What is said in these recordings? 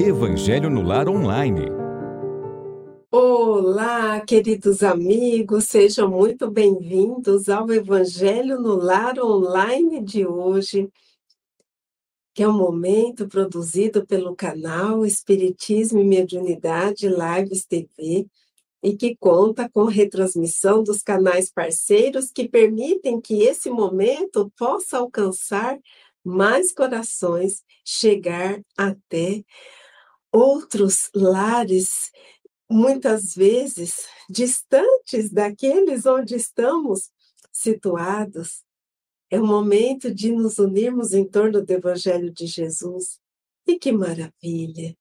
Evangelho no Lar Online. Olá, queridos amigos, sejam muito bem-vindos ao Evangelho no Lar Online de hoje, que é um momento produzido pelo canal Espiritismo e Mediunidade Lives TV e que conta com retransmissão dos canais parceiros que permitem que esse momento possa alcançar mais corações, chegar até outros lares, muitas vezes distantes daqueles onde estamos situados. É o momento de nos unirmos em torno do Evangelho de Jesus. E que maravilha!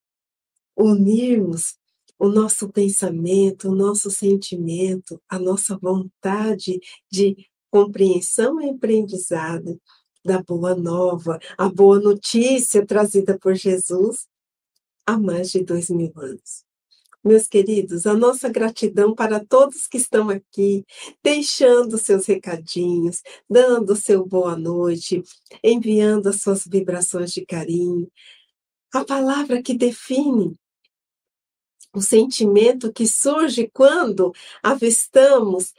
Unirmos o nosso pensamento, o nosso sentimento, a nossa vontade de compreensão e aprendizado da boa nova, a boa notícia trazida por Jesus há mais de dois mil anos. Meus queridos, a nossa gratidão para todos que estão aqui, deixando seus recadinhos, dando seu boa noite, enviando as suas vibrações de carinho. A palavra que define o sentimento que surge quando avistamos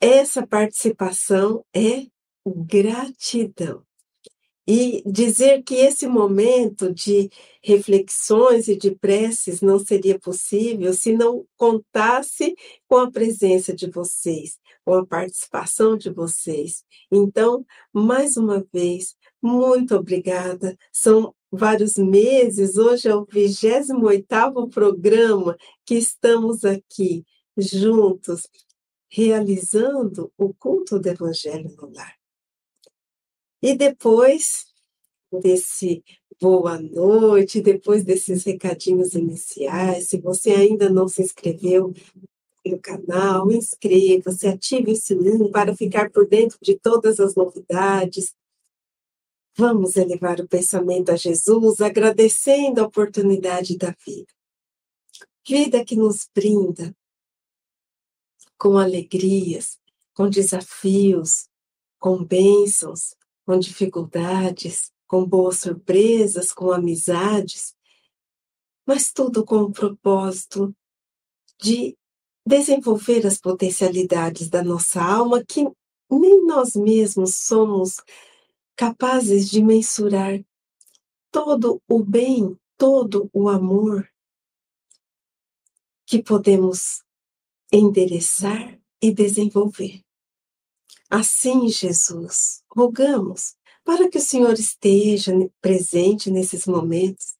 essa participação é gratidão. E dizer que esse momento de reflexões e de preces não seria possível se não contasse com a presença de vocês, com a participação de vocês. Então, mais uma vez, muito obrigada. São vários meses, hoje é o 28º programa que estamos aqui juntos, realizando o culto do Evangelho no Lar. E depois desse boa noite, depois desses recadinhos iniciais, se você ainda não se inscreveu no canal, inscreva-se, ative o sininho para ficar por dentro de todas as novidades. Vamos elevar o pensamento a Jesus, agradecendo a oportunidade da vida. Vida que nos brinda com alegrias, com desafios, com bênçãos, com dificuldades, com boas surpresas, com amizades, mas tudo com o propósito de desenvolver as potencialidades da nossa alma que nem nós mesmos somos capazes de mensurar todo o bem, todo o amor que podemos endereçar e desenvolver. Assim, Jesus, rogamos para que o Senhor esteja presente nesses momentos,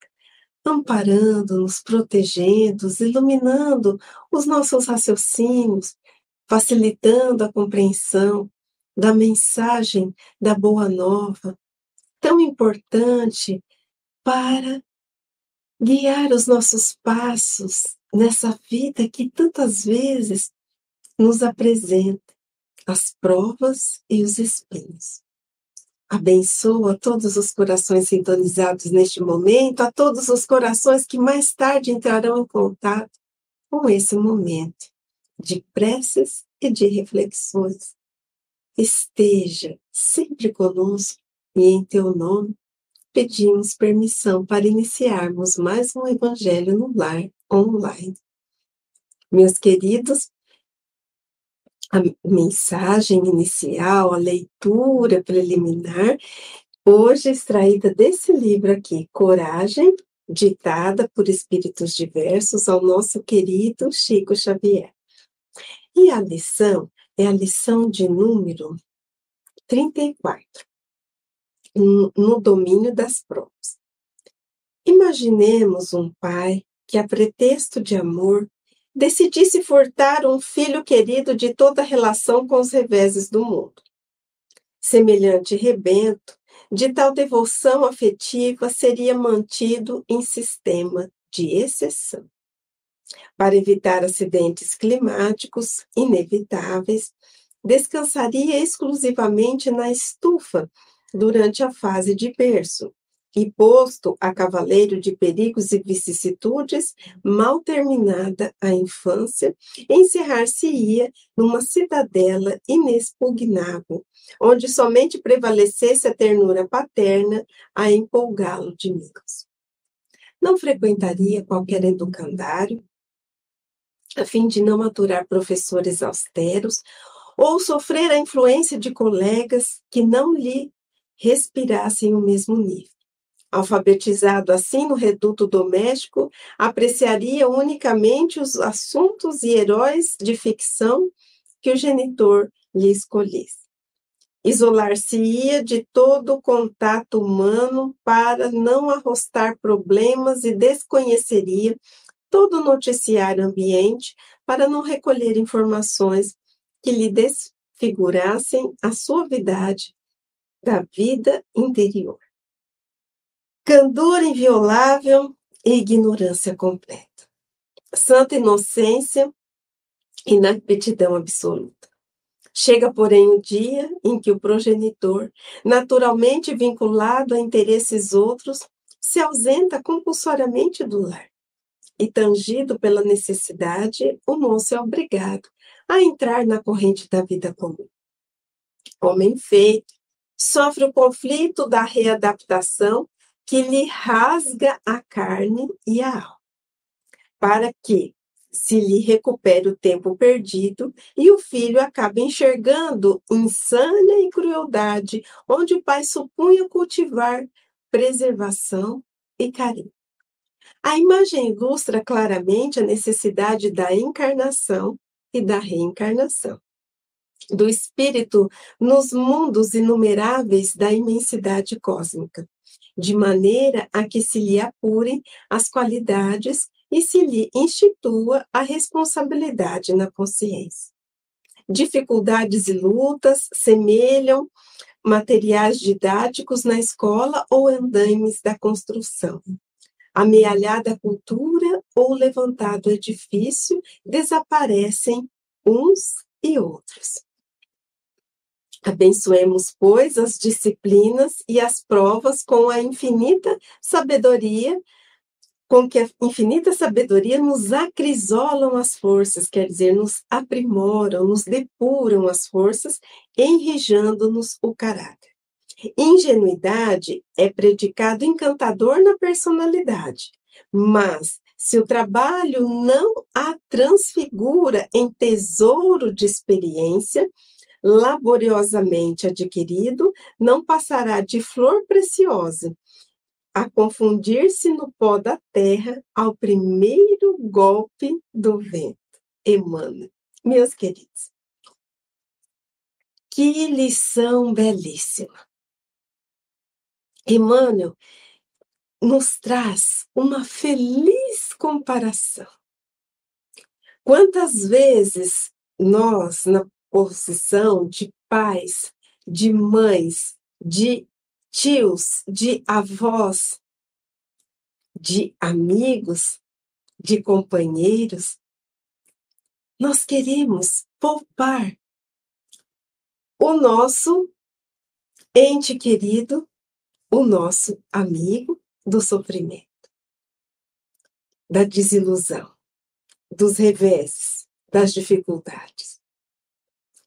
amparando-nos, protegendo, iluminando os nossos raciocínios, facilitando a compreensão da mensagem da Boa Nova, tão importante para guiar os nossos passos nessa vida que tantas vezes nos apresenta as provas e os espinhos. Abençoa todos os corações sintonizados neste momento, a todos os corações que mais tarde entrarão em contato com esse momento de preces e de reflexões. Esteja sempre conosco e em teu nome pedimos permissão para iniciarmos mais um Evangelho no Lar online. Meus queridos, a mensagem inicial, a leitura preliminar, hoje extraída desse livro aqui, Coragem, ditada por espíritos diversos ao nosso querido Chico Xavier. E a lição é a lição de número 34, no domínio das provas. Imaginemos um pai que, a pretexto de amor, decidisse furtar um filho querido de toda relação com os reveses do mundo. Semelhante rebento, de tal devoção afetiva seria mantido em sistema de exceção. Para evitar acidentes climáticos inevitáveis, descansaria exclusivamente na estufa durante a fase de berço, e posto a cavaleiro de perigos e vicissitudes, mal terminada a infância, encerrar-se-ia numa cidadela inexpugnável, onde somente prevalecesse a ternura paterna a empolgá-lo de mimos. não frequentaria qualquer educandário, a fim de não aturar professores austeros ou sofrer a influência de colegas que não lhe respirassem o mesmo nível. Alfabetizado assim no reduto doméstico, apreciaria unicamente os assuntos e heróis de ficção que o genitor lhe escolhesse. Isolar-se-ia de todo o contato humano para não arrostar problemas e desconheceria todo o noticiário ambiente para não recolher informações que lhe desfigurassem a suavidade da vida interior. Candor inviolável e ignorância completa. Santa inocência e inaptidão absoluta. Chega, porém, o dia em que o progenitor, naturalmente vinculado a interesses outros, se ausenta compulsoriamente do lar. E, tangido pela necessidade, o moço é obrigado a entrar na corrente da vida comum. Homem feito, sofre o conflito da readaptação que lhe rasga a carne e a alma, para que, se lhe recupere o tempo perdido e o filho acaba enxergando insânia e crueldade onde o pai supunha cultivar preservação e carinho. A imagem ilustra claramente a necessidade da encarnação e da reencarnação do espírito nos mundos inumeráveis da imensidade cósmica, de maneira a que se lhe apurem as qualidades e se lhe institua a responsabilidade na consciência. Dificuldades e lutas semelham materiais didáticos na escola ou andaimes da construção. Amealhada cultura ou levantado edifício, desaparecem uns e outros. Abençoemos, pois, as disciplinas e as provas com a infinita sabedoria com que a infinita sabedoria nos acrisolam as forças, quer dizer, nos aprimoram, nos depuram as forças, enrijando-nos o caráter. Ingenuidade é predicado encantador na personalidade, mas se o trabalho não a transfigura em tesouro de experiência, laboriosamente adquirido, não passará de flor preciosa, a confundir-se no pó da terra ao primeiro golpe do vento. Emmanuel. Meus queridos, que lição belíssima. Emmanuel nos traz uma feliz comparação. Quantas vezes nós, na posição de pais, de mães, de tios, de avós, de amigos, de companheiros. Nós queremos poupar o nosso ente querido, o nosso amigo do sofrimento, da desilusão, dos reveses, das dificuldades.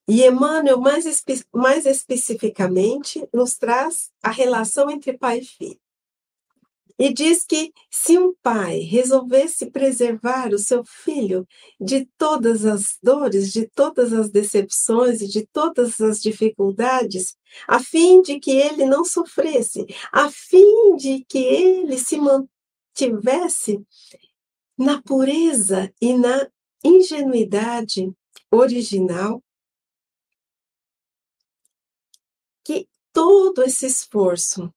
E Emmanuel, mais, espe mais especificamente, nos traz a relação entre pai e filho. E diz que se um pai resolvesse preservar o seu filho de todas as dores, de todas as decepções e de todas as dificuldades, a fim de que ele não sofresse, a fim de que ele se mantivesse na pureza e na ingenuidade original, todo esse esforço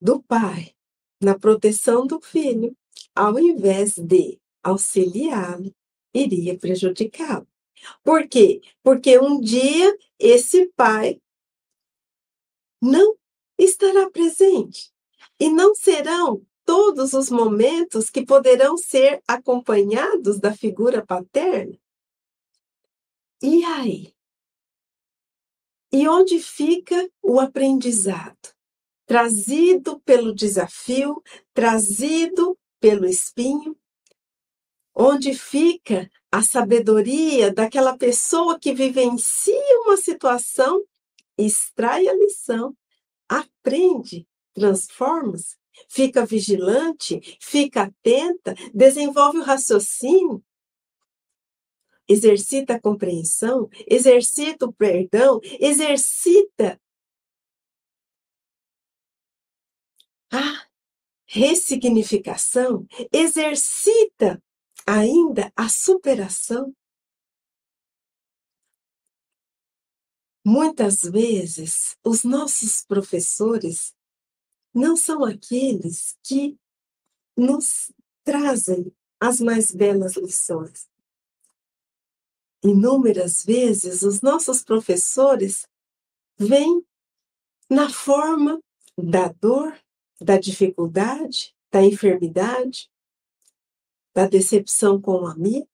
do pai na proteção do filho, ao invés de auxiliá-lo, iria prejudicá-lo. Por quê? Porque um dia esse pai não estará presente e não serão todos os momentos que poderão ser acompanhados da figura paterna. E aí? E onde fica o aprendizado? Trazido pelo desafio, trazido pelo espinho? Onde fica a sabedoria daquela pessoa que vivencia uma situação, extrai a lição, aprende, transforma-se? fica vigilante, fica atenta, desenvolve o raciocínio, exercita a compreensão, exercita o perdão, exercita a ressignificação, exercita ainda a superação. Muitas vezes, os nossos professores não são aqueles que nos trazem as mais belas lições. Inúmeras vezes, os nossos professores vêm na forma da dor, da dificuldade, da enfermidade, da decepção com o amigo.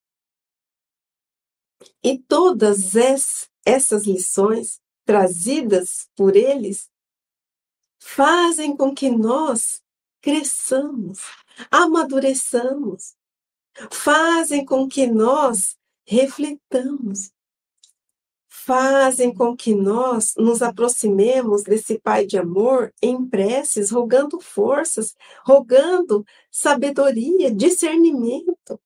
E todas essas lições trazidas por eles fazem com que nós cresçamos, amadureçamos, fazem com que nós refletamos, fazem com que nós nos aproximemos desse Pai de amor em preces, rogando forças, rogando sabedoria, discernimento.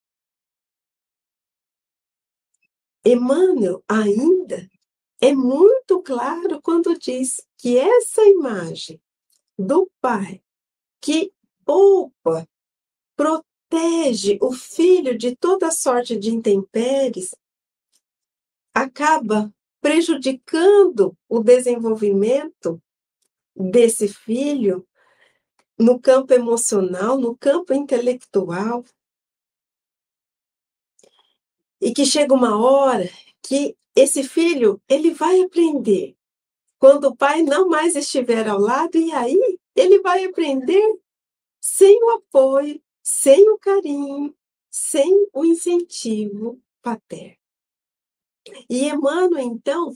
Emmanuel ainda é muito claro quando diz que essa imagem do Pai que poupa, protege o filho de toda sorte de intempéries, acaba prejudicando o desenvolvimento desse filho no campo emocional, no campo intelectual. E que chega uma hora que esse filho, ele vai aprender quando o pai não mais estiver ao lado e aí ele vai aprender sem o apoio, sem o carinho, sem o incentivo paterno. E Emmanuel, então,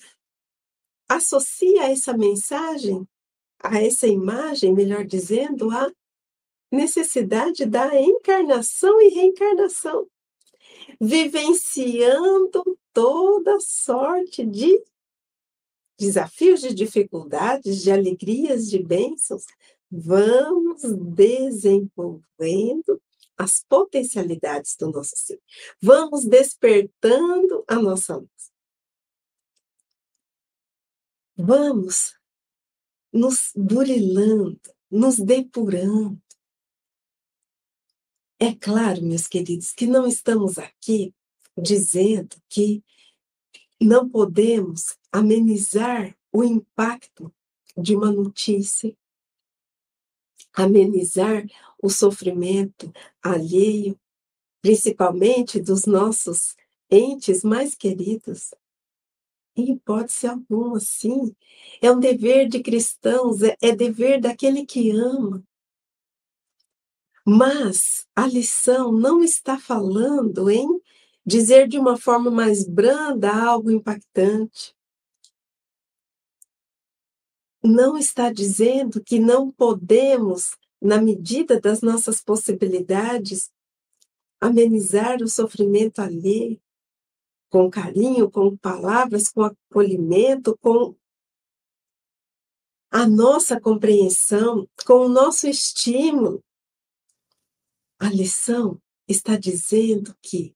associa essa mensagem, a essa imagem, melhor dizendo, a necessidade da encarnação e reencarnação, vivenciando toda sorte de desafios, de dificuldades, de alegrias, de bênçãos, vamos desenvolvendo as potencialidades do nosso ser. Vamos despertando a nossa luz. Vamos nos burilando, nos depurando. É claro, meus queridos, que não estamos aqui dizendo que não podemos amenizar o impacto de uma notícia, amenizar o sofrimento alheio, principalmente dos nossos entes mais queridos. Em hipótese alguma, sim. É um dever de cristãos, é, é dever daquele que ama. Mas a lição não está falando em dizer de uma forma mais branda algo impactante. Não está dizendo que não podemos na medida das nossas possibilidades, amenizar o sofrimento alheio, com carinho, com palavras, com acolhimento, com a nossa compreensão, com o nosso estímulo. A lição está dizendo que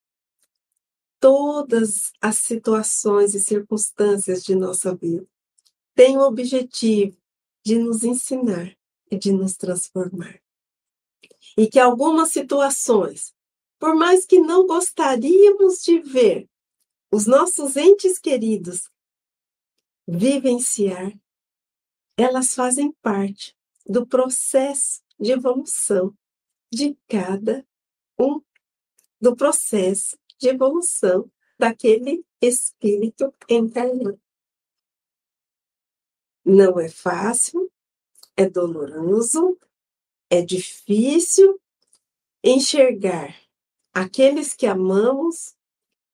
todas as situações e circunstâncias de nossa vida têm o objetivo de nos ensinar e de nos transformar. E que algumas situações, por mais que não gostaríamos de ver os nossos entes queridos vivenciar, elas fazem parte do processo de evolução de cada um, do processo de evolução daquele espírito encarnado. Não é fácil, é doloroso, é difícil enxergar aqueles que amamos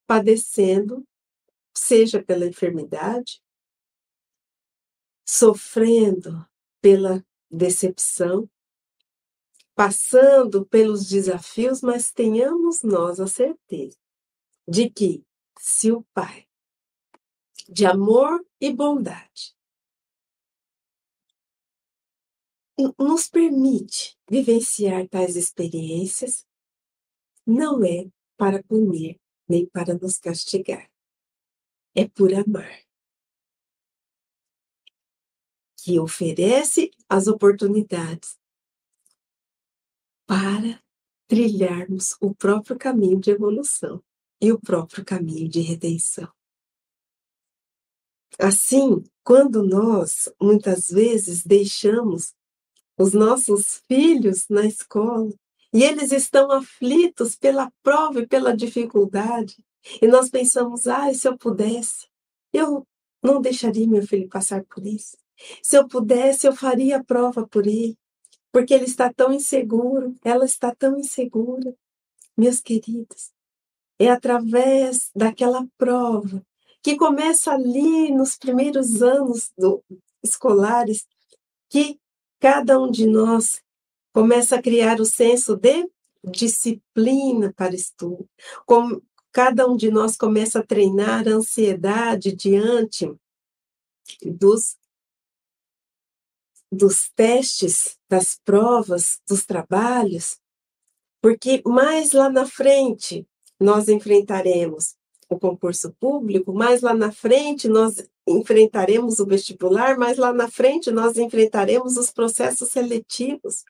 padecendo, seja pela enfermidade, sofrendo pela decepção, passando pelos desafios, mas tenhamos nós a certeza de que, se o Pai, de amor e bondade, nos permite vivenciar tais experiências não é para punir nem para nos castigar, é por amar. Que oferece as oportunidades para trilharmos o próprio caminho de evolução e o próprio caminho de redenção. Assim, quando nós muitas vezes deixamos os nossos filhos na escola e eles estão aflitos pela prova e pela dificuldade, e nós pensamos, ah, se eu pudesse, eu não deixaria meu filho passar por isso. Se eu pudesse, eu faria a prova por ele, porque ele está tão inseguro, ela está tão insegura. Meus queridos, é através daquela prova que começa ali nos primeiros anos do, escolares que cada um de nós começa a criar o senso de disciplina para estudo. Como cada um de nós começa a treinar a ansiedade diante dos dos testes, das provas, dos trabalhos, porque mais lá na frente nós enfrentaremos o concurso público, mais lá na frente nós enfrentaremos o vestibular, mais lá na frente nós enfrentaremos os processos seletivos.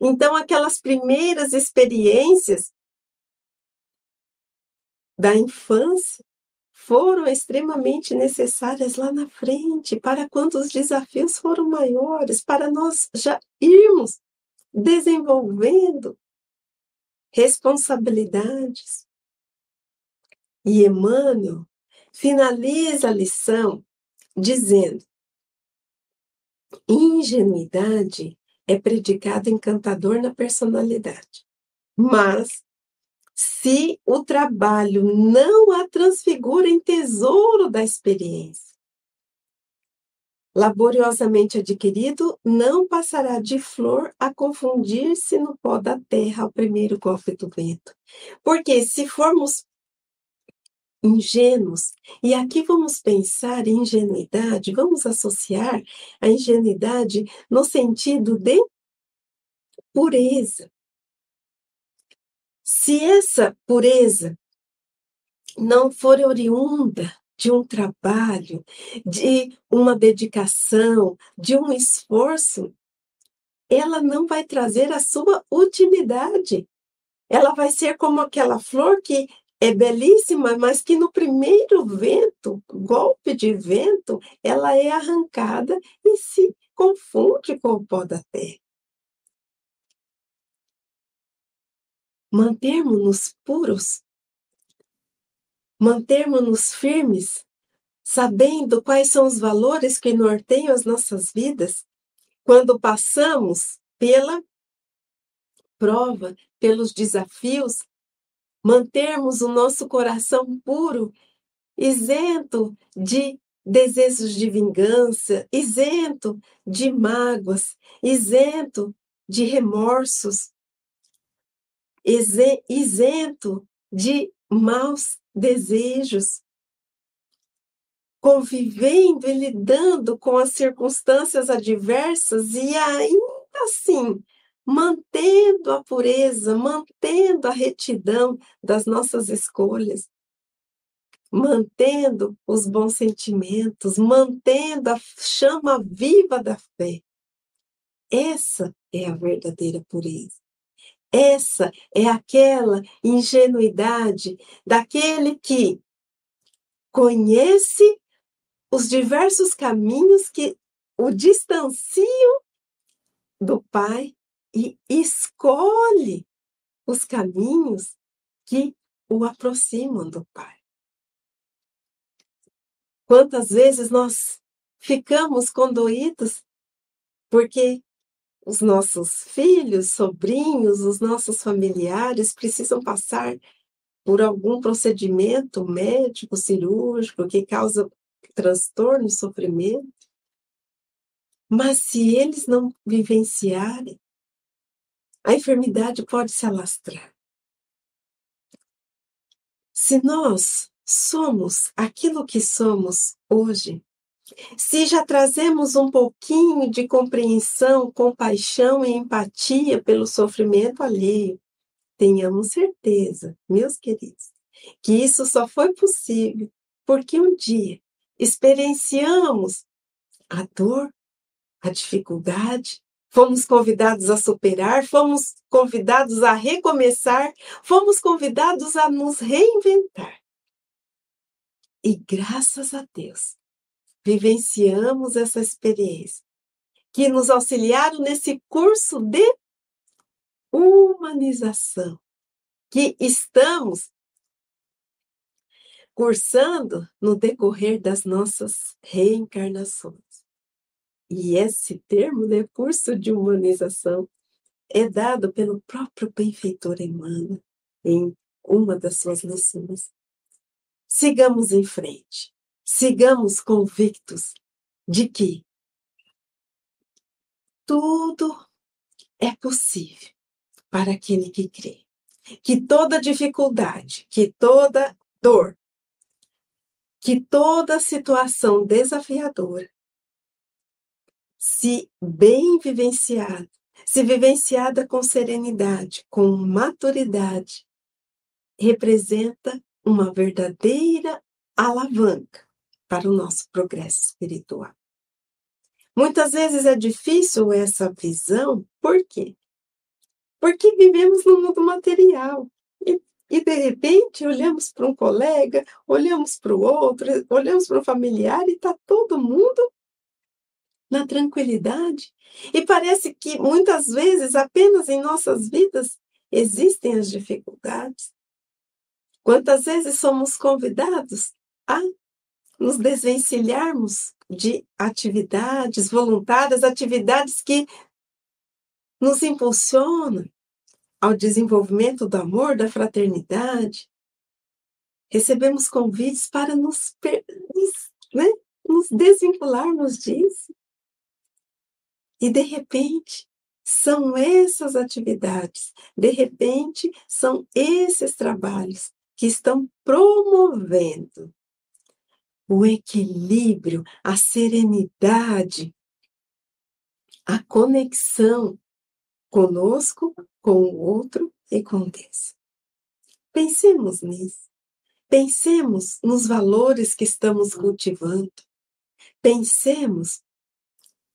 Então, aquelas primeiras experiências da infância foram extremamente necessárias lá na frente, para quando os desafios foram maiores, para nós já irmos desenvolvendo responsabilidades. E Emmanuel finaliza a lição dizendo: ingenuidade é predicado encantador na personalidade, mas se o trabalho não a transfigura em tesouro da experiência, laboriosamente adquirido, não passará de flor a confundir-se no pó da terra ao primeiro golpe do vento. Porque se formos ingênuos, e aqui vamos pensar em ingenuidade, vamos associar a ingenuidade no sentido de pureza. Se essa pureza não for oriunda de um trabalho, de uma dedicação, de um esforço, ela não vai trazer a sua utilidade. Ela vai ser como aquela flor que é belíssima, mas que no primeiro vento, golpe de vento, ela é arrancada e se confunde com o pó da terra. Mantermos-nos puros mantermos-nos firmes, sabendo quais são os valores que norteiam as nossas vidas, quando passamos pela prova, pelos desafios, mantermos o nosso coração puro, isento de desejos de vingança, isento de mágoas, isento de remorsos, isento de maus desejos, convivendo e lidando com as circunstâncias adversas e ainda assim mantendo a pureza, mantendo a retidão das nossas escolhas, mantendo os bons sentimentos, mantendo a chama viva da fé. Essa é a verdadeira pureza. Essa é aquela ingenuidade daquele que conhece os diversos caminhos que o distanciam do Pai e escolhe os caminhos que o aproximam do Pai. Quantas vezes nós ficamos condoídos porque os nossos filhos, sobrinhos, os nossos familiares precisam passar por algum procedimento médico, cirúrgico, que causa transtorno sofrimento. Mas se eles não vivenciarem, a enfermidade pode se alastrar. Se nós somos aquilo que somos hoje, Se já trazemos um pouquinho de compreensão, compaixão e empatia pelo sofrimento alheio, tenhamos certeza, meus queridos, que isso só foi possível porque um dia experienciamos a dor, a dificuldade, fomos convidados a superar, fomos convidados a recomeçar, fomos convidados a nos reinventar. E graças a Deus, vivenciamos essa experiência que nos auxiliaram nesse curso de humanização que estamos cursando no decorrer das nossas reencarnações. E esse termo, né, curso de humanização, é dado pelo próprio benfeitor Emmanuel em uma das suas lições. Sigamos em frente, sigamos convictos de que tudo é possível para aquele que crê. Que toda dificuldade, que toda dor, que toda situação desafiadora, se bem vivenciada, se vivenciada com serenidade, com maturidade, representa uma verdadeira alavanca para o nosso progresso espiritual. Muitas vezes é difícil essa visão, por quê? Porque vivemos no mundo material. E e de repente olhamos para um colega, olhamos para o outro, olhamos para um familiar e está todo mundo na tranquilidade. E parece que muitas vezes apenas em nossas vidas existem as dificuldades. Quantas vezes somos convidados a nos desvencilharmos de atividades voluntárias, atividades que nos impulsionam, ao desenvolvimento do amor, da fraternidade, recebemos convites para nos, né, nos desvincularmos disso. E, de repente, são essas atividades, de repente, são esses trabalhos que estão promovendo o equilíbrio, a serenidade, a conexão conosco, com o outro e com Deus. Pensemos nisso. Pensemos nos valores que estamos cultivando. Pensemos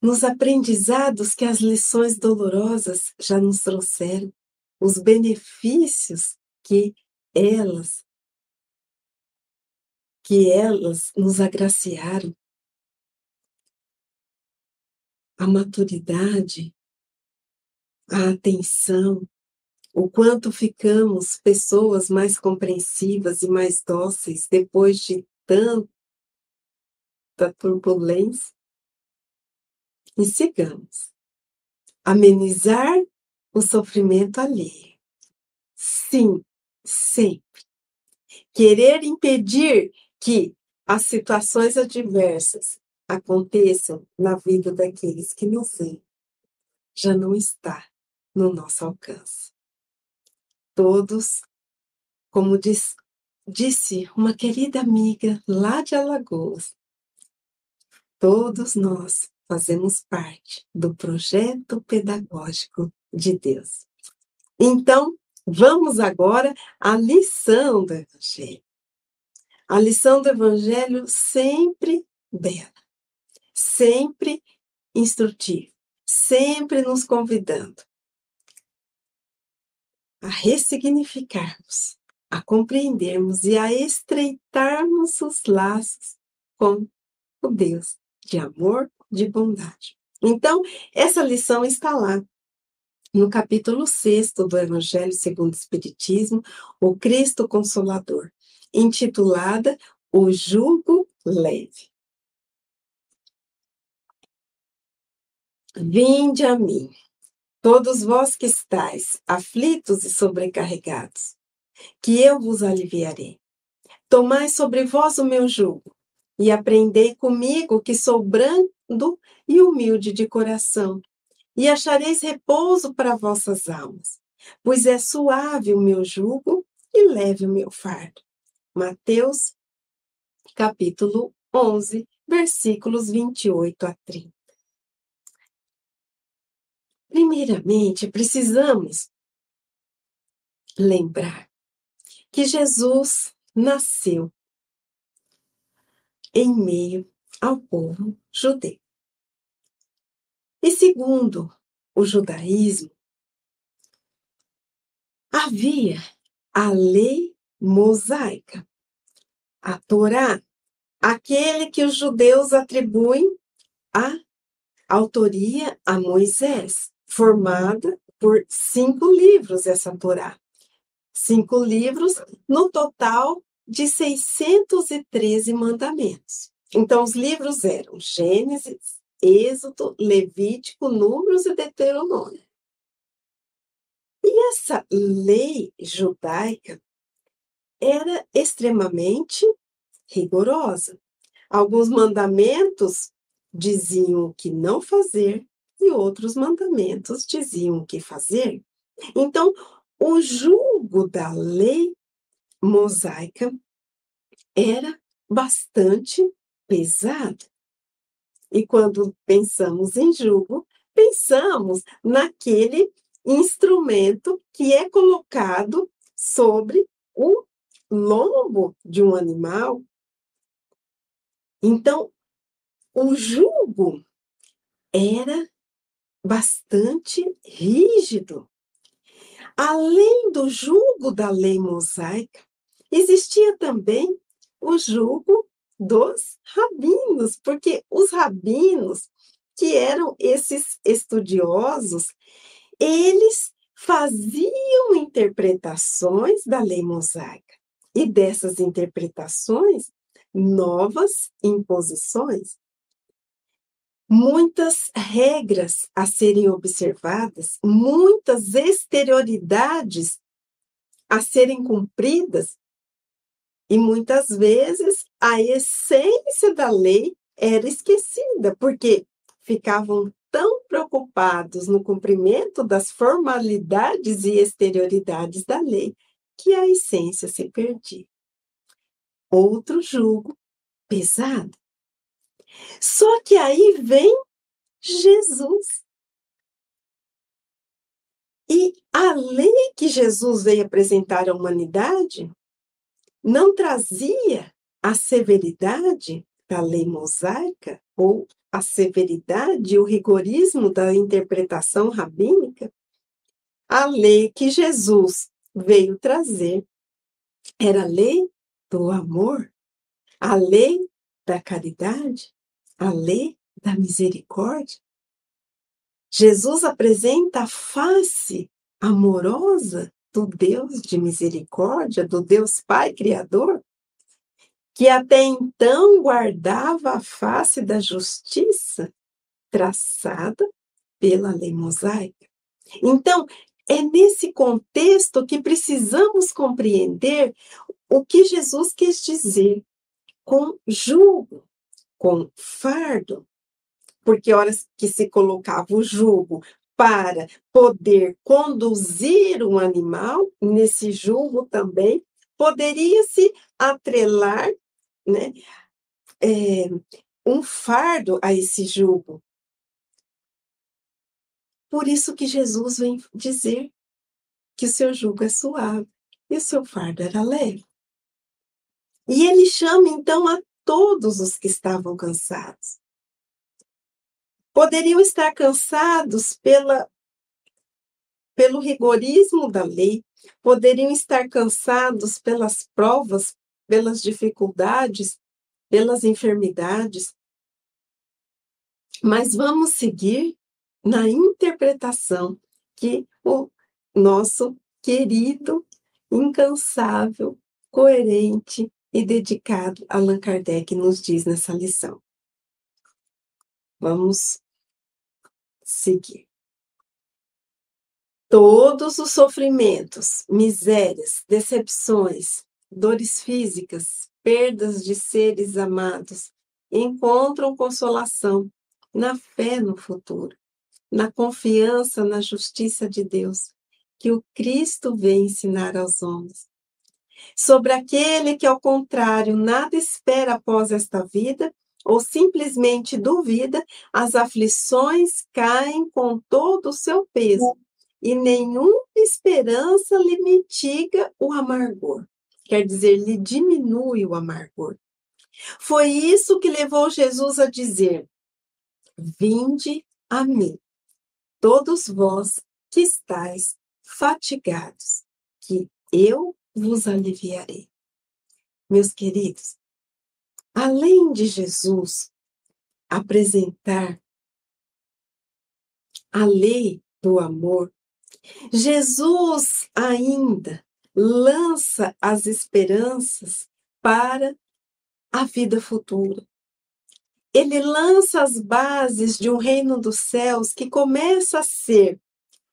nos aprendizados que as lições dolorosas já nos trouxeram, os benefícios que elas que elas nos agraciaram. A maturidade a atenção, o quanto ficamos pessoas mais compreensivas e mais dóceis depois de tanta turbulência. E sigamos. Amenizar o sofrimento alheio. Sim, sempre. Querer impedir que as situações adversas aconteçam na vida daqueles que nos amam já não está no nosso alcance. Todos, como diz, disse uma querida amiga lá de Alagoas, todos nós fazemos parte do projeto pedagógico de Deus. Então, vamos agora à lição do Evangelho. A lição do Evangelho sempre bela, sempre instrutiva, sempre nos convidando a ressignificarmos, a compreendermos e a estreitarmos os laços com o Deus de amor, de bondade. Então, essa lição está lá no capítulo 6 do Evangelho segundo o Espiritismo, o Cristo Consolador, intitulada O Jugo Leve. Vinde a mim, todos vós que estáis aflitos e sobrecarregados, que eu vos aliviarei. Tomai sobre vós o meu jugo e aprendei comigo, que sou e humilde de coração, e achareis repouso para vossas almas, pois é suave o meu jugo e leve o meu fardo. Mateus, capítulo 11, versículos 28 a 30. Primeiramente, precisamos lembrar que Jesus nasceu em meio ao povo judeu. E segundo o judaísmo, havia a lei mosaica, a Torá, aquele que os judeus atribuem a autoria a Moisés, formada por cinco livros essa Torá. Cinco livros, no total de 613 mandamentos. Então, os livros eram Gênesis, Êxodo, Levítico, Números e Deuteronômio. E essa lei judaica era extremamente rigorosa. Alguns mandamentos diziam o que não fazer e outros mandamentos diziam o que fazer. Então, o julgo da lei mosaica era bastante pesado. E quando pensamos em jugo, pensamos naquele instrumento que é colocado sobre o lombo de um animal. Então, o jugo era bastante rígido. Além do jugo da lei mosaica, existia também o jugo dos rabinos, porque os rabinos, que eram esses estudiosos, eles faziam interpretações da lei mosaica. E dessas interpretações, novas imposições muitas regras a serem observadas, muitas exterioridades a serem cumpridas, e muitas vezes a essência da lei era esquecida, porque ficavam tão preocupados no cumprimento das formalidades e exterioridades da lei que a essência se perdia. Outro julgo pesado só que aí vem Jesus. E a lei que Jesus veio apresentar à humanidade não trazia a severidade da lei mosaica ou a severidade, o rigorismo da interpretação rabínica. A lei que Jesus veio trazer era a lei do amor, a lei da caridade, a lei da misericórdia. Jesus apresenta a face amorosa do Deus de misericórdia, do Deus Pai Criador, que até então guardava a face da justiça traçada pela lei mosaica. Então, é nesse contexto que precisamos compreender o que Jesus quis dizer com julgo, com fardo, porque horas que se colocava o jugo para poder conduzir um animal, nesse jugo também poderia se atrelar né, é, um fardo a esse jugo. Por isso que Jesus vem dizer que o seu jugo é suave e o seu fardo era leve. E ele chama então a todos os que estavam cansados. Poderiam estar cansados pela, pelo rigorismo da lei, poderiam estar cansados pelas provas, pelas dificuldades, pelas enfermidades. Mas vamos seguir na interpretação que o nosso querido, incansável, coerente, e dedicado Allan Kardec nos diz nessa lição. Vamos seguir. Todos os sofrimentos, misérias, decepções, dores físicas, perdas de seres amados encontram consolação na fé no futuro, na confiança na justiça de Deus, que o Cristo vem ensinar aos homens sobre aquele que, ao contrário, nada espera após esta vida ou simplesmente duvida, as aflições caem com todo o seu peso e nenhuma esperança lhe mitiga o amargor. Quer dizer, lhe diminui o amargor. Foi isso que levou Jesus a dizer: Vinde a mim, todos vós que estáis fatigados, que eu vos aliviarei. Meus queridos, além de Jesus apresentar a lei do amor, Jesus ainda lança as esperanças para a vida futura. Ele lança as bases de um reino dos céus que começa a ser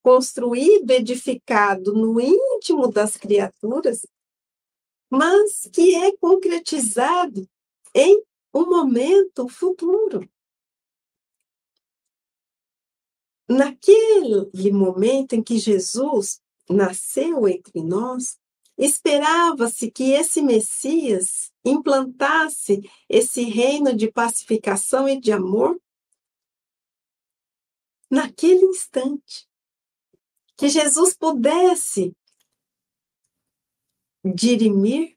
construído, edificado no íntimo das criaturas, mas que é concretizado em um momento futuro. Naquele momento em que Jesus nasceu entre nós, esperava-se que esse Messias implantasse esse reino de pacificação e de amor naquele instante. Que Jesus pudesse dirimir,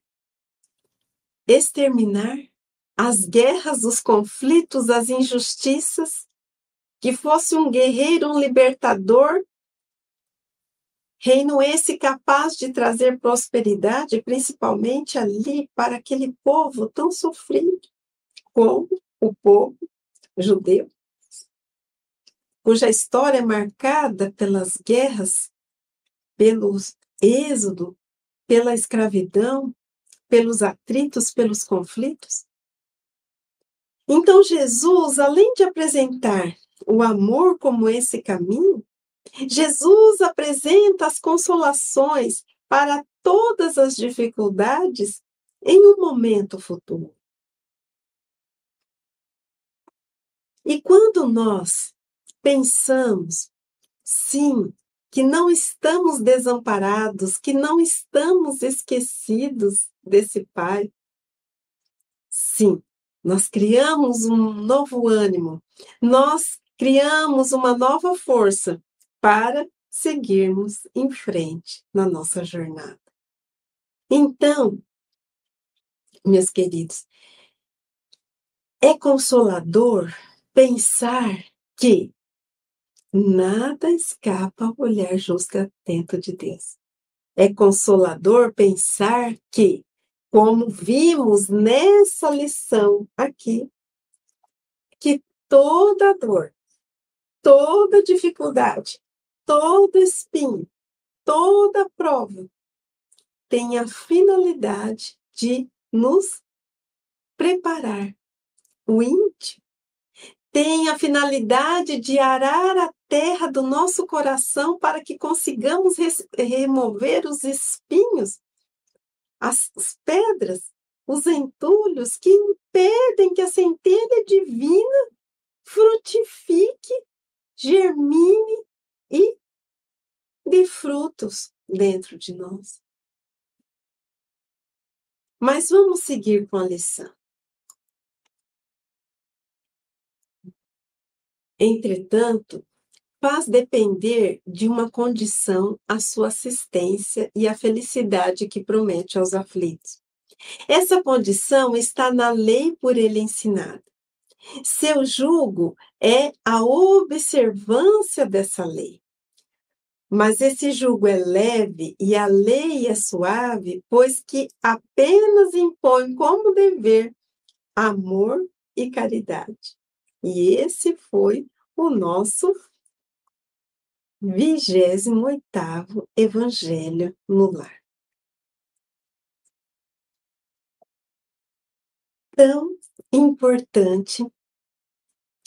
exterminar as guerras, os conflitos, as injustiças, que fosse um guerreiro, um libertador, reino esse capaz de trazer prosperidade, principalmente ali para aquele povo tão sofrido como o povo judeu, cuja história é marcada pelas guerras, pelo êxodo, pela escravidão, pelos atritos, pelos conflitos. Então, Jesus, além de apresentar o amor como esse caminho, Jesus apresenta as consolações para todas as dificuldades em um momento futuro. E quando nós pensamos, sim, que não estamos desamparados, que não estamos esquecidos desse Pai, sim, nós criamos um novo ânimo, nós criamos uma nova força para seguirmos em frente na nossa jornada. Então, meus queridos, é consolador pensar que nada escapa ao olhar justo e atento de Deus. É consolador pensar que como vimos nessa lição aqui, que toda dor, toda dificuldade, todo espinho, toda prova tem a finalidade de nos preparar. O íntimo tem a finalidade de arar a terra do nosso coração para que consigamos remover os espinhos as pedras, os entulhos que impedem que a centelha divina frutifique, germine e dê frutos dentro de nós. Mas vamos seguir com a lição. Entretanto, faz depender de uma condição a sua assistência e a felicidade que promete aos aflitos. Essa condição está na lei por ele ensinada. Seu jugo é a observância dessa lei. Mas esse jugo é leve e a lei é suave, pois que apenas impõe como dever amor e caridade. E esse foi o nosso vigésimo oitavo Evangelho no Lar. Tão importante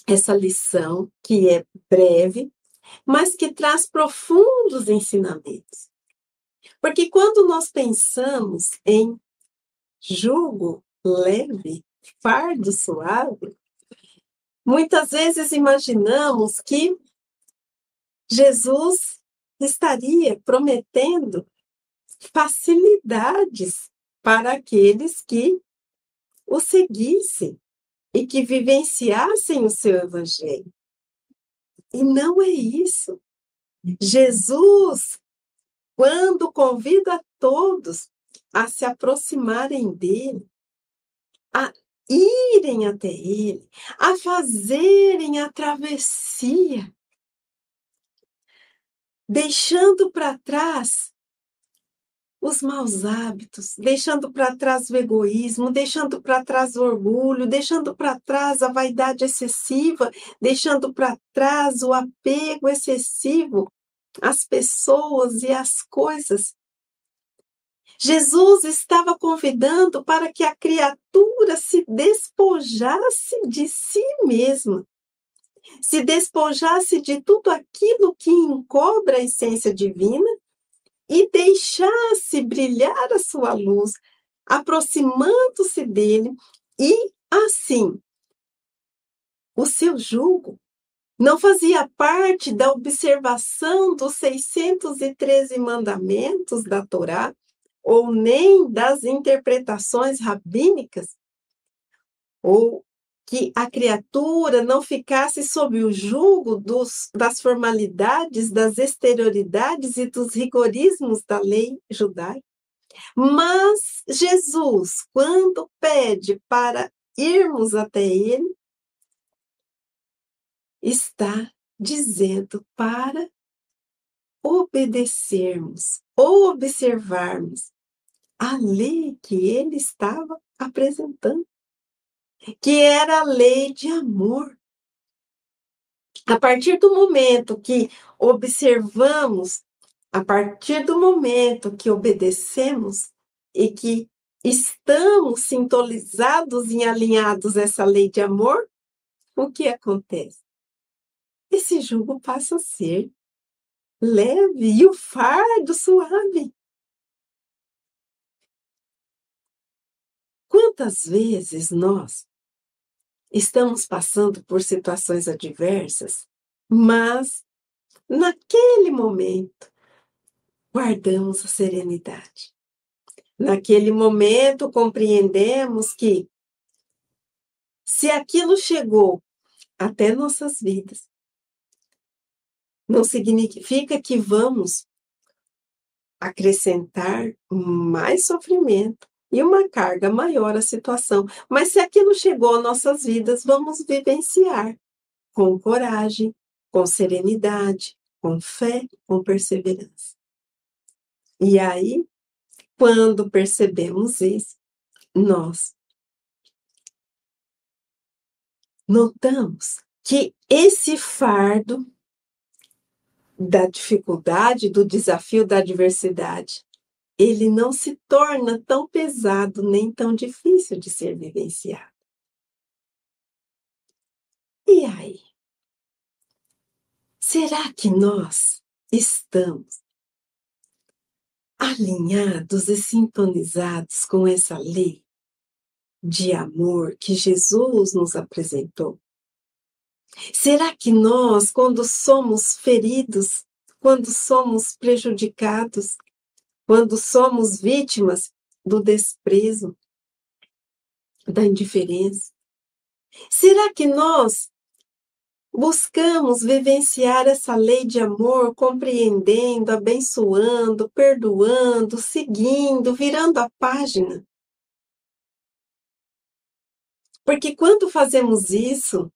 essa lição, que é breve, mas que traz profundos ensinamentos. Porque quando nós pensamos em jugo leve, fardo suave, muitas vezes imaginamos que Jesus estaria prometendo facilidades para aqueles que o seguissem, e que vivenciassem o seu evangelho. E não é isso. Jesus, quando convida todos a se aproximarem dele, a irem até ele, a fazerem a travessia, deixando para trás os maus hábitos, deixando para trás o egoísmo, deixando para trás o orgulho, deixando para trás a vaidade excessiva, deixando para trás o apego excessivo às pessoas e às coisas. Jesus estava convidando para que a criatura se despojasse de si mesma, se despojasse de tudo aquilo que encobra a essência divina e deixasse brilhar a sua luz, aproximando-se dele, e assim o seu jugo não fazia parte da observação dos 613 mandamentos da Torá, ou nem das interpretações rabínicas, ou que a criatura não ficasse sob o julgo dos, das formalidades, das exterioridades e dos rigorismos da lei judaica. Mas Jesus, quando pede para irmos até Ele, está dizendo para obedecermos observarmos a lei que ele estava apresentando que era a lei de amor. A partir do momento que observamos, a partir do momento que obedecemos e que estamos sintonizados e alinhados a essa lei de amor, o que acontece? Esse jugo passa a ser leve e o fardo suave. Quantas vezes nós estamos passando por situações adversas, mas naquele momento guardamos a serenidade. Naquele momento compreendemos que se aquilo chegou até nossas vidas, não significa que vamos acrescentar mais sofrimento, e uma carga maior à situação. Mas se aquilo chegou às nossas vidas, vamos vivenciar com coragem, com serenidade, com fé, com perseverança. E aí, quando percebemos isso, nós notamos que esse fardo da dificuldade, do desafio, da adversidade, ele não se torna tão pesado nem tão difícil de ser vivenciado. E aí? Será que nós estamos alinhados e sintonizados com essa lei de amor que Jesus nos apresentou? Será que nós, quando somos feridos, quando somos prejudicados, quando somos vítimas do desprezo, da indiferença? Será que nós buscamos vivenciar essa lei de amor, compreendendo, abençoando, perdoando, seguindo, virando a página? Porque quando fazemos isso,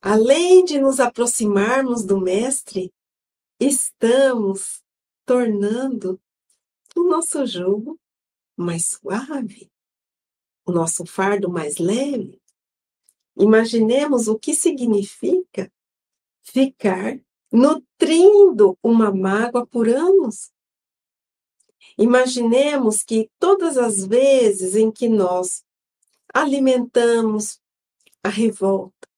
além de nos aproximarmos do Mestre, estamos tornando o nosso jugo mais suave, o nosso fardo mais leve. Imaginemos o que significa ficar nutrindo uma mágoa por anos. Imaginemos que todas as vezes em que nós alimentamos a revolta,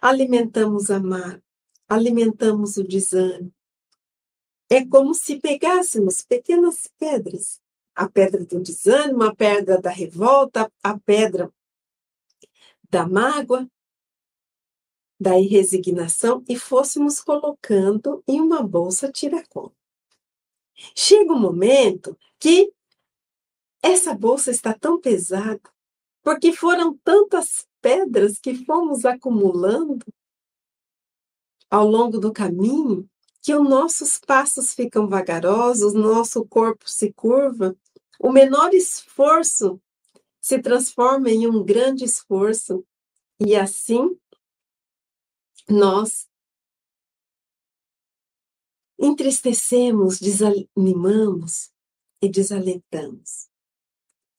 alimentamos a mágoa, alimentamos o desânimo, é como se pegássemos pequenas pedras, a pedra do desânimo, a pedra da revolta, a pedra da mágoa, da irresignação e fôssemos colocando em uma bolsa tiracolo. Chega um momento que essa bolsa está tão pesada, porque foram tantas pedras que fomos acumulando ao longo do caminho, que os nossos passos ficam vagarosos, nosso corpo se curva, o menor esforço se transforma em um grande esforço, e assim nós entristecemos, desanimamos e desalentamos.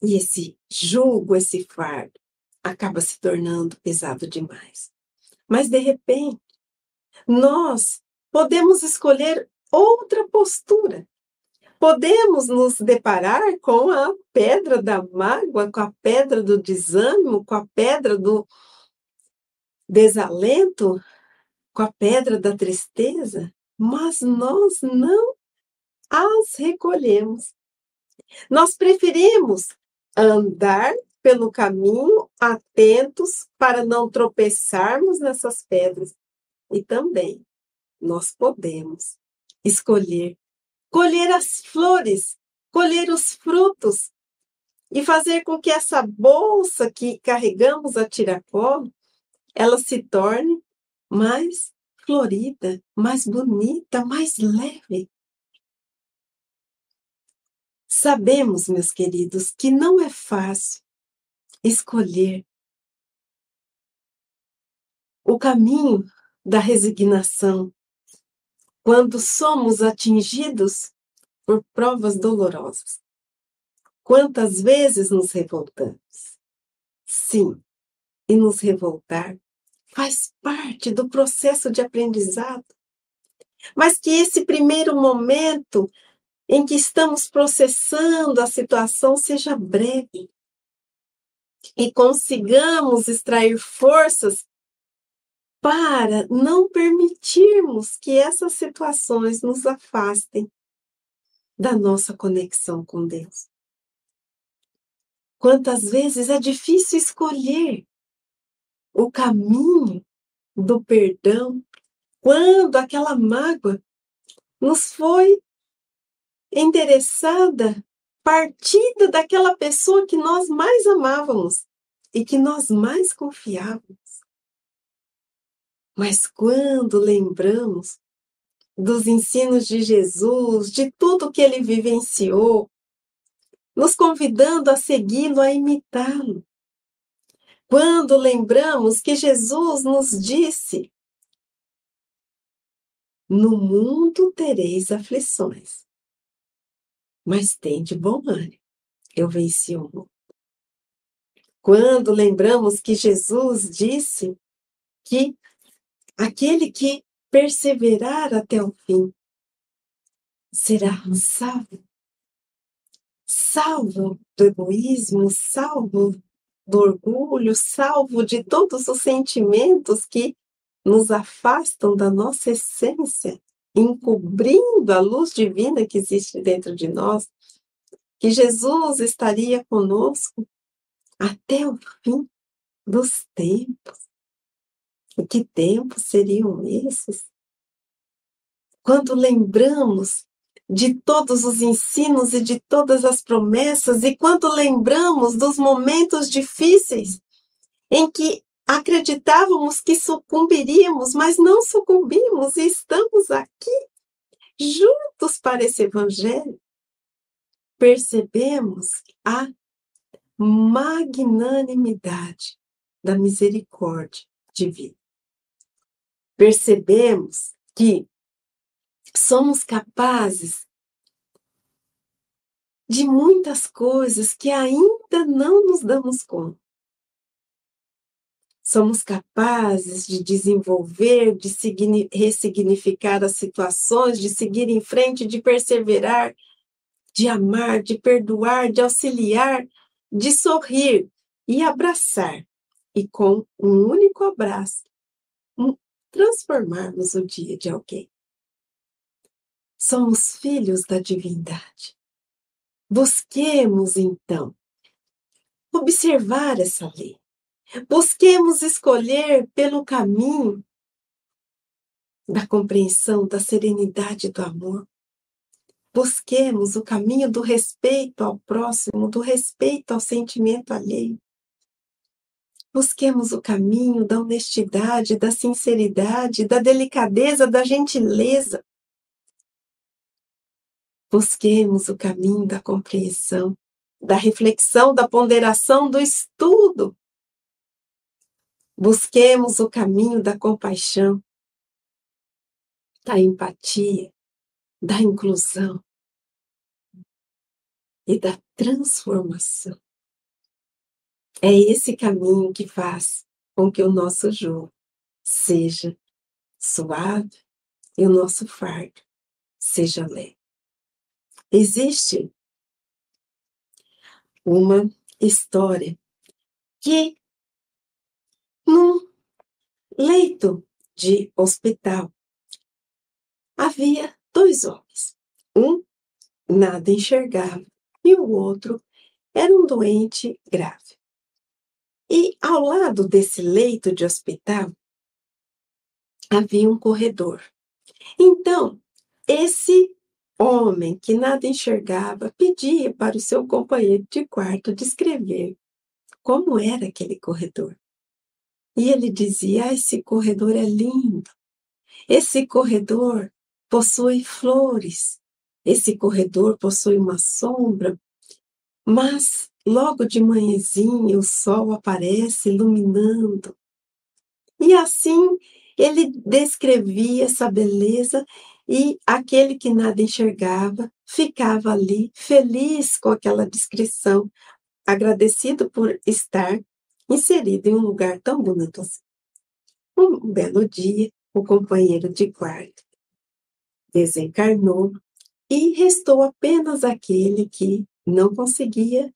E esse jugo, esse fardo, acaba se tornando pesado demais. Mas, de repente, nós podemos escolher outra postura. Podemos nos deparar com a pedra da mágoa, com a pedra do desânimo, com a pedra do desalento, com a pedra da tristeza, mas nós não as recolhemos. Nós preferimos andar pelo caminho atentos para não tropeçarmos nessas pedras. E também nós podemos escolher colher as flores, colher os frutos e fazer com que essa bolsa que carregamos a tiracolo, ela se torne mais florida, mais bonita, mais leve. Sabemos, meus queridos, que não é fácil escolher o caminho da resignação quando somos atingidos por provas dolorosas. Quantas vezes nos revoltamos? Sim, e nos revoltar faz parte do processo de aprendizado. Mas que esse primeiro momento em que estamos processando a situação seja breve e consigamos extrair forças para não permitirmos que essas situações nos afastem da nossa conexão com Deus. Quantas vezes é difícil escolher o caminho do perdão quando aquela mágoa nos foi endereçada, partida daquela pessoa que nós mais amávamos e que nós mais confiávamos. Mas quando lembramos dos ensinos de Jesus, de tudo que ele vivenciou, nos convidando a segui-lo, a imitá-lo, quando lembramos que Jesus nos disse: No mundo tereis aflições, mas tem de bom ânimo, eu venci o mundo. Quando lembramos que Jesus disse que aquele que perseverar até o fim será salvo, salvo do egoísmo, salvo do orgulho, salvo de todos os sentimentos que nos afastam da nossa essência, encobrindo a luz divina que existe dentro de nós, que Jesus estaria conosco até o fim dos tempos. E que tempos seriam esses? Quando lembramos de todos os ensinos e de todas as promessas, e quando lembramos dos momentos difíceis em que acreditávamos que sucumbiríamos, mas não sucumbimos e estamos aqui juntos para esse evangelho, percebemos a magnanimidade da misericórdia divina. Percebemos que somos capazes de muitas coisas que ainda não nos damos conta. Somos capazes de desenvolver, de ressignificar as situações, de seguir em frente, de perseverar, de amar, de perdoar, de auxiliar, de sorrir e abraçar. E com um único abraço, transformarmos o dia de alguém. Somos filhos da divindade. Busquemos, então, observar essa lei. Busquemos escolher pelo caminho da compreensão, da serenidade do amor. Busquemos o caminho do respeito ao próximo, do respeito ao sentimento alheio. Busquemos o caminho da honestidade, da sinceridade, da delicadeza, da gentileza. Busquemos o caminho da compreensão, da reflexão, da ponderação, do estudo. Busquemos o caminho da compaixão, da empatia, da inclusão e da transformação. É esse caminho que faz com que o nosso jogo seja suave e o nosso fardo seja leve. Existe uma história que num leito de hospital havia dois homens. Um nada enxergava e o outro era um doente grave. E ao lado desse leito de hospital havia um corredor. Então, esse homem que nada enxergava pedia para o seu companheiro de quarto descrever como era aquele corredor. E ele dizia: ah, esse corredor é lindo. Esse corredor possui flores. Esse corredor possui uma sombra, mas logo de manhãzinha o sol aparece iluminando. E assim ele descrevia essa beleza e aquele que nada enxergava ficava ali feliz com aquela descrição, agradecido por estar inserido em um lugar tão bonito assim. Um belo dia, o companheiro de quarto desencarnou e restou apenas aquele que não conseguia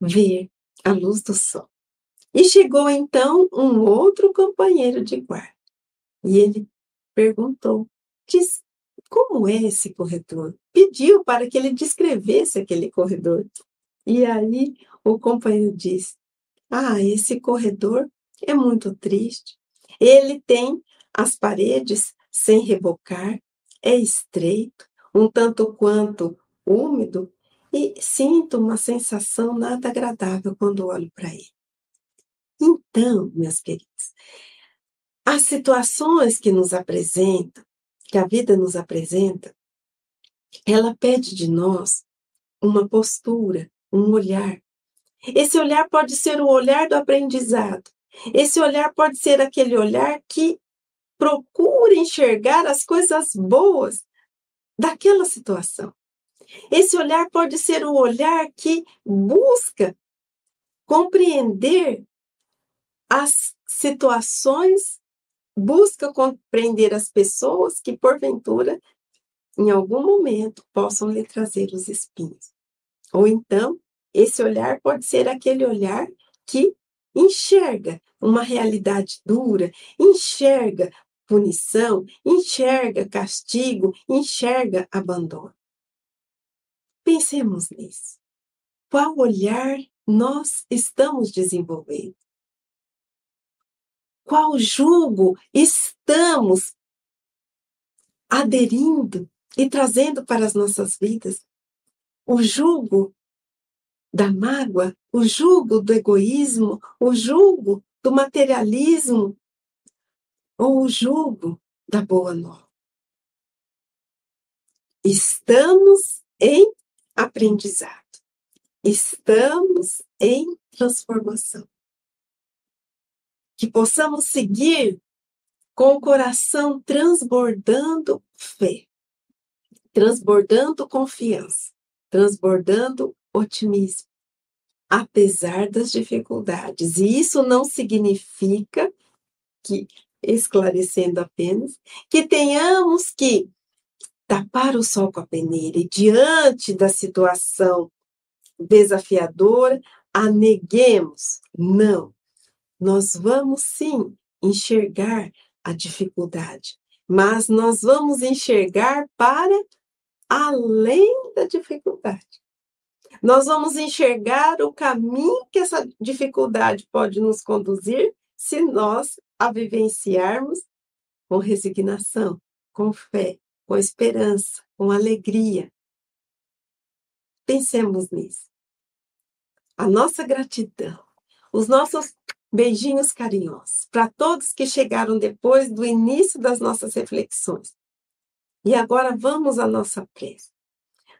ver a luz do sol. E chegou então um outro companheiro de quarto. E ele perguntou: Diz, como é esse corredor? Pediu para que ele descrevesse aquele corredor. E aí o companheiro disse: Ah, esse corredor é muito triste. Ele tem as paredes sem rebocar, é estreito, um tanto quanto úmido, e sinto uma sensação nada agradável quando olho para ele. Então, meus queridos, as situações que nos apresentam que a vida nos apresenta, ela pede de nós uma postura, um olhar. Esse olhar pode ser o olhar do aprendizado. Esse olhar pode ser aquele olhar que procura enxergar as coisas boas daquela situação. Esse olhar pode ser o olhar que busca compreender as situações busca compreender as pessoas que, porventura, em algum momento, possam lhe trazer os espinhos. Ou então, esse olhar pode ser aquele olhar que enxerga uma realidade dura, enxerga punição, enxerga castigo, enxerga abandono. Pensemos nisso. Qual olhar nós estamos desenvolvendo? qual jugo estamos aderindo e trazendo para as nossas vidas. O jugo da mágoa, o jugo do egoísmo, o jugo do materialismo, ou o jugo da boa nova. Estamos em aprendizado, estamos em transformação que possamos seguir com o coração transbordando fé, transbordando confiança, transbordando otimismo, apesar das dificuldades. E isso não significa que, esclarecendo apenas, que tenhamos que tapar o sol com a peneira e, diante da situação desafiadora, aneguemos. Não nós vamos sim enxergar a dificuldade, mas nós vamos enxergar para além da dificuldade. Nós vamos enxergar o caminho que essa dificuldade pode nos conduzir se nós a vivenciarmos com resignação, com fé, com esperança, com alegria. Pensemos nisso. A nossa gratidão, os nossos Beijinhos carinhosos para todos que chegaram depois do início das nossas reflexões. E agora vamos à nossa prece.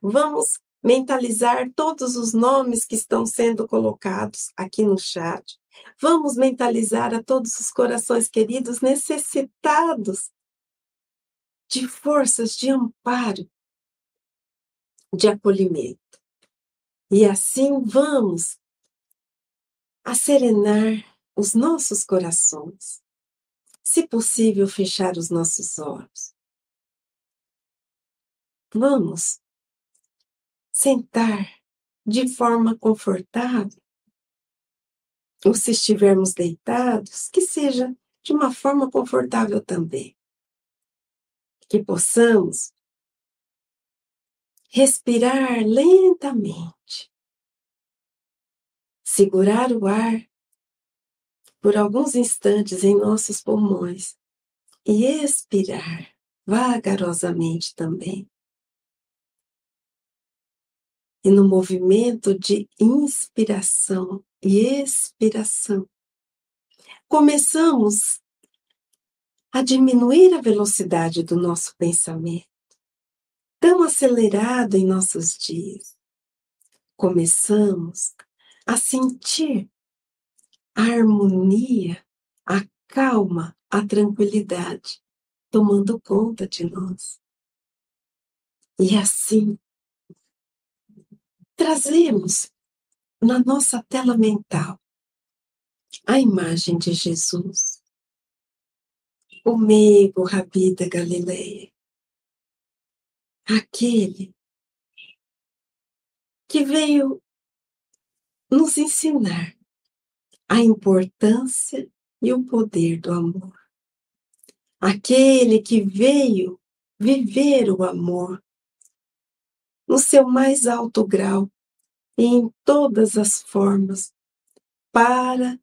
Vamos mentalizar todos os nomes que estão sendo colocados aqui no chat. Vamos mentalizar a todos os corações queridos necessitados de forças de amparo, de acolhimento. E assim vamos a serenar os nossos corações. Se possível, fechar os nossos olhos. Vamos sentar de forma confortável, ou se estivermos deitados, que seja de uma forma confortável também. Que possamos respirar lentamente, segurar o ar por alguns instantes em nossos pulmões e expirar vagarosamente também. E no movimento de inspiração e expiração, começamos a diminuir a velocidade do nosso pensamento tão acelerado em nossos dias. Começamos a sentir a harmonia, a calma, a tranquilidade tomando conta de nós. E assim, trazemos na nossa tela mental a imagem de Jesus, o meigo Rabi da Galileia, aquele que veio nos ensinar a importância e o poder do amor. Aquele que veio viver o amor no seu mais alto grau e em todas as formas para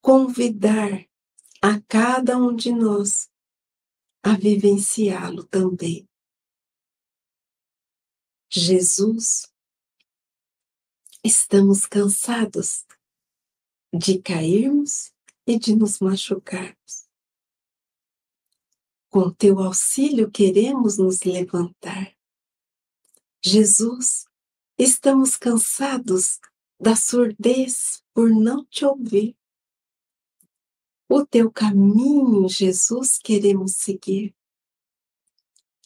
convidar a cada um de nós a vivenciá-lo também. Jesus, estamos cansados de cairmos e de nos machucarmos. Com teu auxílio queremos nos levantar. Jesus, estamos cansados da surdez por não te ouvir. O teu caminho, Jesus, queremos seguir.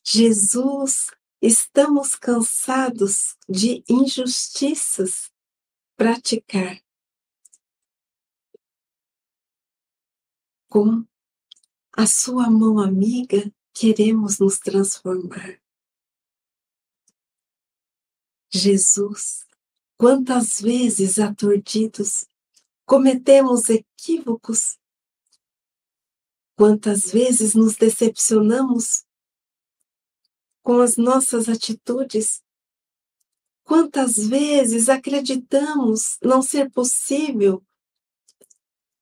Jesus, Estamos cansados de injustiças praticar. Com a sua mão amiga, queremos nos transformar. Jesus, quantas vezes aturdidos cometemos equívocos, quantas vezes nos decepcionamos com as nossas atitudes. Quantas vezes acreditamos não ser possível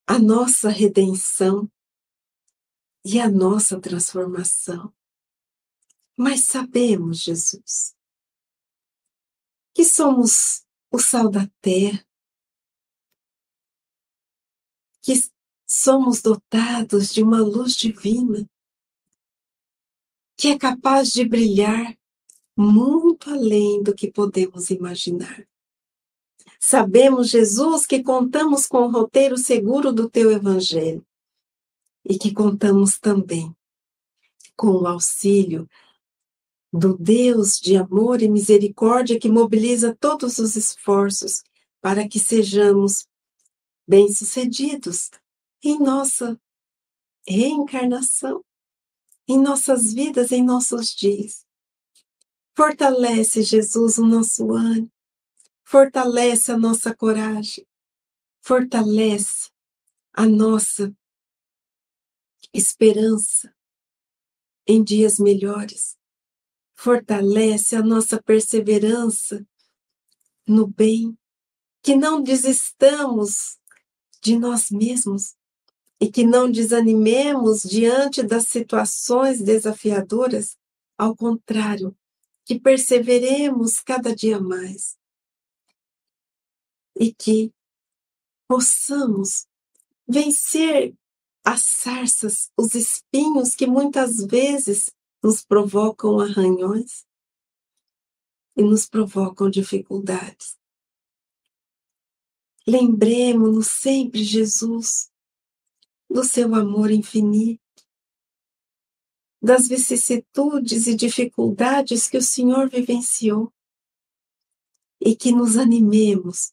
a nossa redenção e a nossa transformação. Mas sabemos, Jesus, que somos o sal da terra, que somos dotados de uma luz divina que é capaz de brilhar muito além do que podemos imaginar. Sabemos, Jesus, que contamos com o roteiro seguro do teu Evangelho e que contamos também com o auxílio do Deus de amor e misericórdia que mobiliza todos os esforços para que sejamos bem-sucedidos em nossa reencarnação em nossas vidas, em nossos dias. Fortalece, Jesus, o nosso ânimo, fortalece a nossa coragem, fortalece a nossa esperança em dias melhores, fortalece a nossa perseverança no bem, que não desistamos de nós mesmos, e que não desanimemos diante das situações desafiadoras, ao contrário, que perseveremos cada dia mais e que possamos vencer as sarças, os espinhos que muitas vezes nos provocam arranhões e nos provocam dificuldades. Lembremos-nos sempre, Jesus, do seu amor infinito, das vicissitudes e dificuldades que o Senhor vivenciou e que nos animemos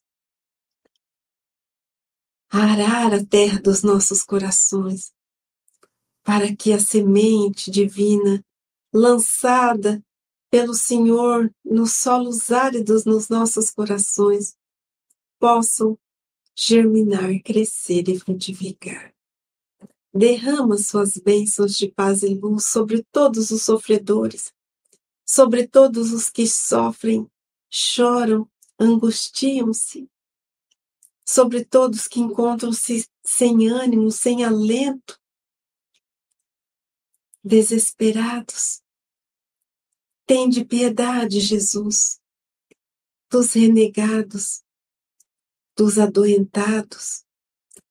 a arar a terra dos nossos corações, para que a semente divina lançada pelo Senhor nos solos áridos nos nossos corações possam germinar, crescer e frutificar. Derrama suas bênçãos de paz e luz sobre todos os sofredores, sobre todos os que sofrem, choram, angustiam-se, sobre todos que encontram-se sem ânimo, sem alento, desesperados. Tende piedade, Jesus, dos renegados, dos adoentados,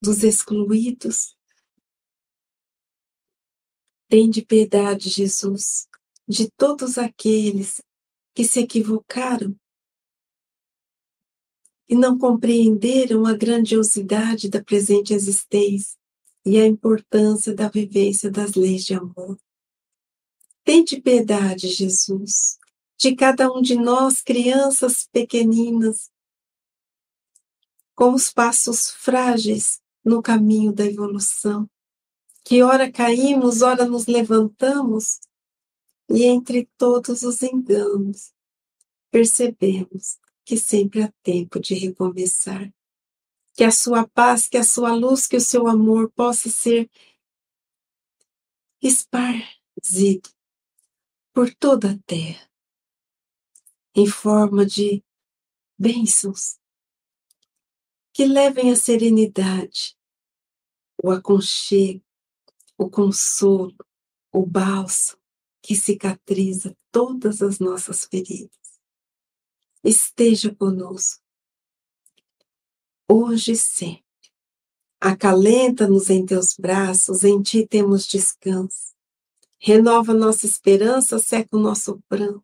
dos excluídos. Tende piedade, Jesus, de todos aqueles que se equivocaram e não compreenderam a grandiosidade da presente existência e a importância da vivência das leis de amor. Tente piedade, Jesus, de cada um de nós, crianças pequeninas, com os passos frágeis no caminho da evolução, que ora caímos, ora nos levantamos, e entre todos os enganos, percebemos que sempre há tempo de recomeçar. Que a sua paz, que a sua luz, que o seu amor possa ser esparzido por toda a terra, em forma de bênçãos que levem a serenidade, o aconchego, o consolo, o bálsamo que cicatriza todas as nossas feridas esteja conosco, hoje e sempre. Acalenta-nos em teus braços, em ti temos descanso. Renova nossa esperança, seca o nosso pranto.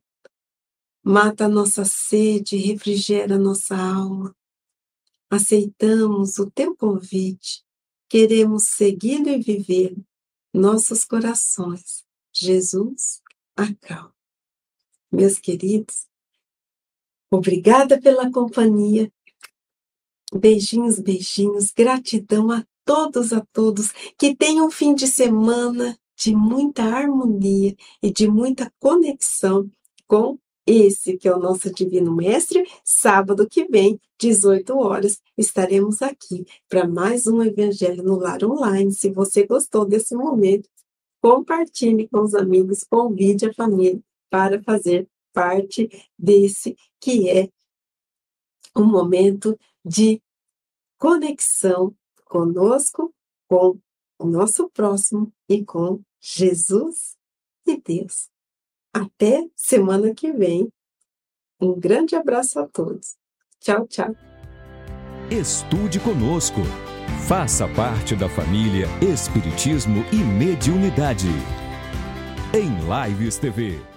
Mata a nossa sede, refrigera nossa alma. Aceitamos o teu convite, queremos segui-lo e viver nossos corações. Jesus, acalma. Meus queridos, Obrigada pela companhia. Beijinhos, beijinhos. Gratidão a todos, a todos. Que tenham um fim de semana de muita harmonia e de muita conexão com esse que é o nosso Divino Mestre. Sábado que vem, 18 horas, estaremos aqui para mais um Evangelho no Lar Online. Se você gostou desse momento, compartilhe com os amigos, convide a família para fazer parte desse que é um momento de conexão conosco, com o nosso próximo e com Jesus e Deus. Até semana que vem. Um grande abraço a todos. Tchau, tchau. Estude conosco. Faça parte da família Espiritismo e Mediunidade. Em Lives TV.